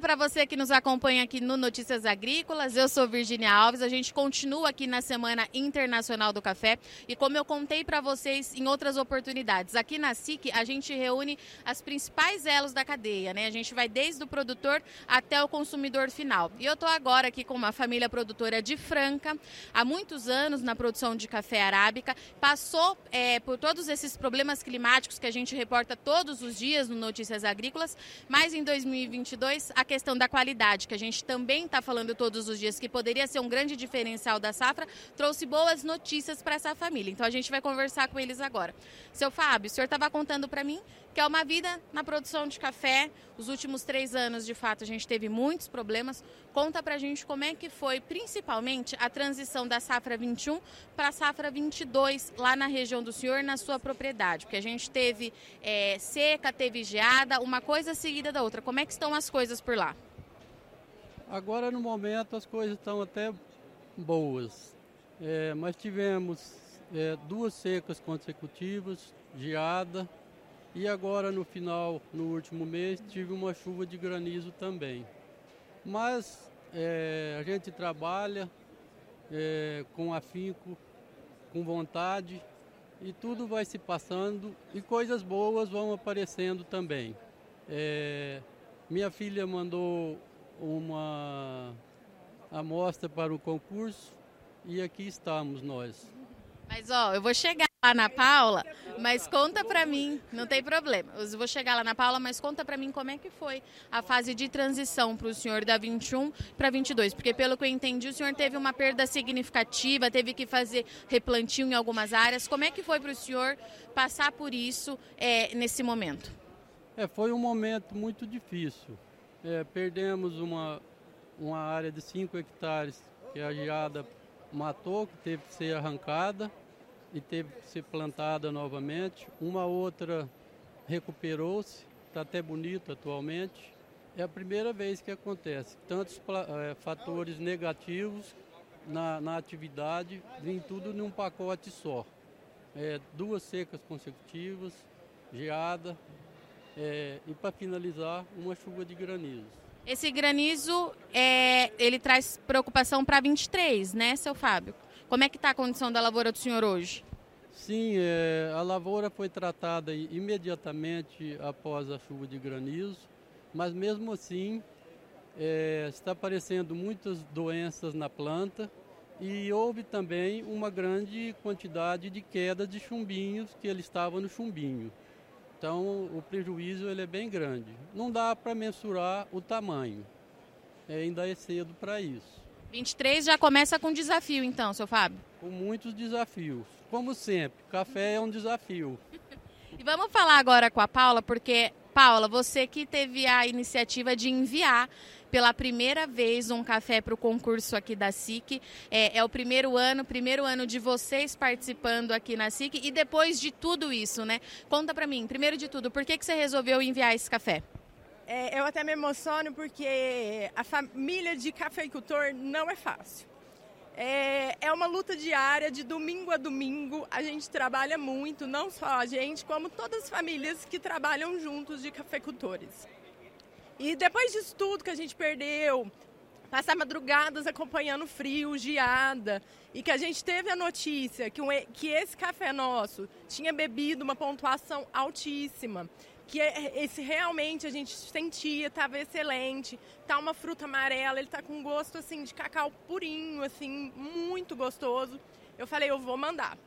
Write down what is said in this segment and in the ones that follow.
Para você que nos acompanha aqui no Notícias Agrícolas. Eu sou Virginia Alves. A gente continua aqui na Semana Internacional do Café e como eu contei para vocês em outras oportunidades, aqui na SIC a gente reúne as principais elos da cadeia, né? A gente vai desde o produtor até o consumidor final. E eu estou agora aqui com uma família produtora de Franca, há muitos anos na produção de café arábica, passou é, por todos esses problemas climáticos que a gente reporta todos os dias no Notícias Agrícolas, mas em 2022 a questão da qualidade, que a gente também está falando todos os dias, que poderia ser um grande diferencial da safra, trouxe boas notícias para essa família. Então a gente vai conversar com eles agora. Seu Fábio, o senhor estava contando para mim que é uma vida na produção de café. Os últimos três anos, de fato, a gente teve muitos problemas. Conta para a gente como é que foi, principalmente, a transição da safra 21 para a safra 22 lá na região do senhor, na sua propriedade. Porque a gente teve é, seca, teve geada, uma coisa seguida da outra. Como é que estão as coisas por lá? Agora, no momento, as coisas estão até boas. É, mas tivemos é, duas secas consecutivas, geada, e agora no final, no último mês, tive uma chuva de granizo também. Mas é, a gente trabalha é, com afinco, com vontade e tudo vai se passando e coisas boas vão aparecendo também. É, minha filha mandou uma amostra para o concurso e aqui estamos nós. Mas ó, eu vou chegar lá na Paula, mas conta para mim, não tem problema. Eu vou chegar lá na Paula, mas conta para mim como é que foi a fase de transição para o senhor da 21 para 22, porque pelo que eu entendi, o senhor teve uma perda significativa, teve que fazer replantio em algumas áreas. Como é que foi para o senhor passar por isso é, nesse momento? É, foi um momento muito difícil. É, perdemos uma, uma área de 5 hectares que a geada matou, que teve que ser arrancada e teve que ser plantada novamente. Uma outra recuperou-se, está até bonito atualmente. É a primeira vez que acontece. Tantos é, fatores negativos na, na atividade, vem tudo num pacote só. É, duas secas consecutivas, geada é, e para finalizar, uma chuva de granizo. Esse granizo, é, ele traz preocupação para 23, né, seu Fábio? Como é que está a condição da lavoura do senhor hoje? Sim, é, a lavoura foi tratada imediatamente após a chuva de granizo, mas mesmo assim é, está aparecendo muitas doenças na planta e houve também uma grande quantidade de queda de chumbinhos que ele estava no chumbinho. Então o prejuízo ele é bem grande. Não dá para mensurar o tamanho, é, ainda é cedo para isso. 23 já começa com desafio, então, seu Fábio? Com muitos desafios. Como sempre, café é um desafio. e vamos falar agora com a Paula, porque, Paula, você que teve a iniciativa de enviar pela primeira vez um café para o concurso aqui da SIC. É, é, o primeiro ano, primeiro ano de vocês participando aqui na SIC e depois de tudo isso, né? Conta para mim, primeiro de tudo, por que, que você resolveu enviar esse café? É, eu até me emociono porque a família de cafeicultor não é fácil. É, é uma luta diária, de domingo a domingo. A gente trabalha muito, não só a gente, como todas as famílias que trabalham juntos de cafeicultores. E depois disso tudo que a gente perdeu, passar madrugadas acompanhando frio, geada, e que a gente teve a notícia que, um, que esse café nosso tinha bebido uma pontuação altíssima que é, esse realmente a gente sentia, estava excelente. Tá uma fruta amarela, ele tá com gosto assim de cacau purinho, assim, muito gostoso. Eu falei, eu vou mandar.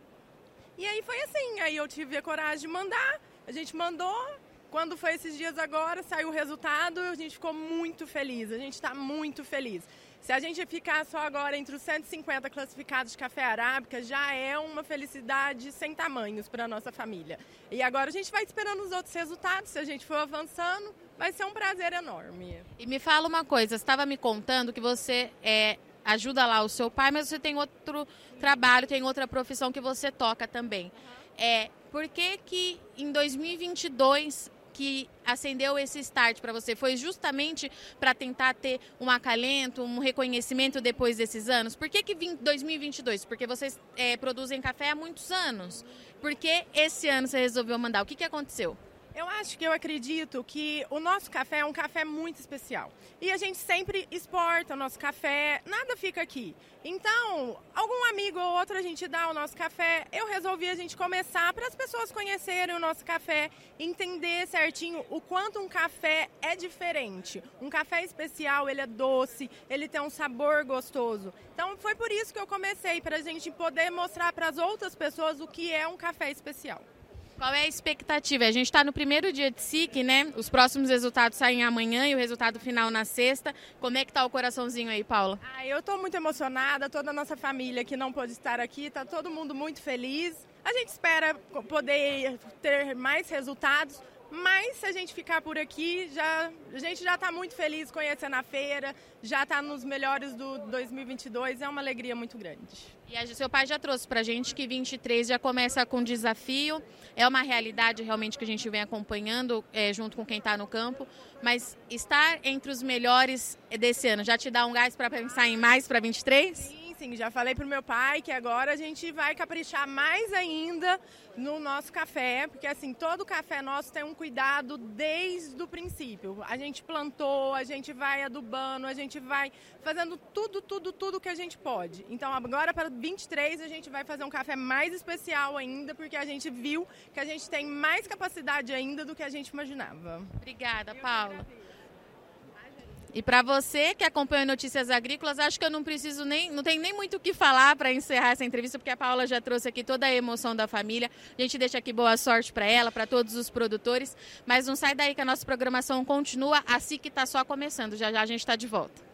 E aí foi assim, aí eu tive a coragem de mandar, a gente mandou. Quando foi esses dias agora, saiu o resultado, a gente ficou muito feliz, a gente está muito feliz. Se a gente ficar só agora entre os 150 classificados de café arábica, já é uma felicidade sem tamanhos para a nossa família. E agora a gente vai esperando os outros resultados, se a gente for avançando, vai ser um prazer enorme. E me fala uma coisa, você estava me contando que você é, ajuda lá o seu pai, mas você tem outro trabalho, tem outra profissão que você toca também. É, por que que em 2022 que acendeu esse start para você? Foi justamente para tentar ter um acalento, um reconhecimento depois desses anos? Por que, que 2022? Porque vocês é, produzem café há muitos anos. Por que esse ano você resolveu mandar? O que, que aconteceu? Eu acho que eu acredito que o nosso café é um café muito especial. E a gente sempre exporta o nosso café, nada fica aqui. Então, algum amigo ou outro a gente dá o nosso café. Eu resolvi a gente começar para as pessoas conhecerem o nosso café, entender certinho o quanto um café é diferente. Um café especial, ele é doce, ele tem um sabor gostoso. Então, foi por isso que eu comecei, para a gente poder mostrar para as outras pessoas o que é um café especial. Qual é a expectativa? A gente está no primeiro dia de SIC, né? Os próximos resultados saem amanhã e o resultado final na sexta. Como é que tá o coraçãozinho aí, Paula? Ah, eu estou muito emocionada, toda a nossa família que não pôde estar aqui, está todo mundo muito feliz. A gente espera poder ter mais resultados, mas se a gente ficar por aqui, já, a gente já está muito feliz conhecendo a feira, já está nos melhores do 2022, é uma alegria muito grande. E a, seu pai já trouxe para a gente que 23 já começa com desafio, é uma realidade realmente que a gente vem acompanhando é, junto com quem está no campo, mas estar entre os melhores desse ano já te dá um gás para pensar em mais para 23? Sim assim, já falei pro meu pai que agora a gente vai caprichar mais ainda no nosso café, porque assim, todo café nosso tem um cuidado desde o princípio. A gente plantou, a gente vai adubando, a gente vai fazendo tudo, tudo, tudo que a gente pode. Então agora para 23 a gente vai fazer um café mais especial ainda, porque a gente viu que a gente tem mais capacidade ainda do que a gente imaginava. Obrigada, Paula. E para você que acompanha Notícias Agrícolas, acho que eu não preciso nem, não tenho nem muito o que falar para encerrar essa entrevista, porque a Paula já trouxe aqui toda a emoção da família. A gente deixa aqui boa sorte para ela, para todos os produtores. Mas não sai daí que a nossa programação continua, assim que está só começando. Já já a gente está de volta.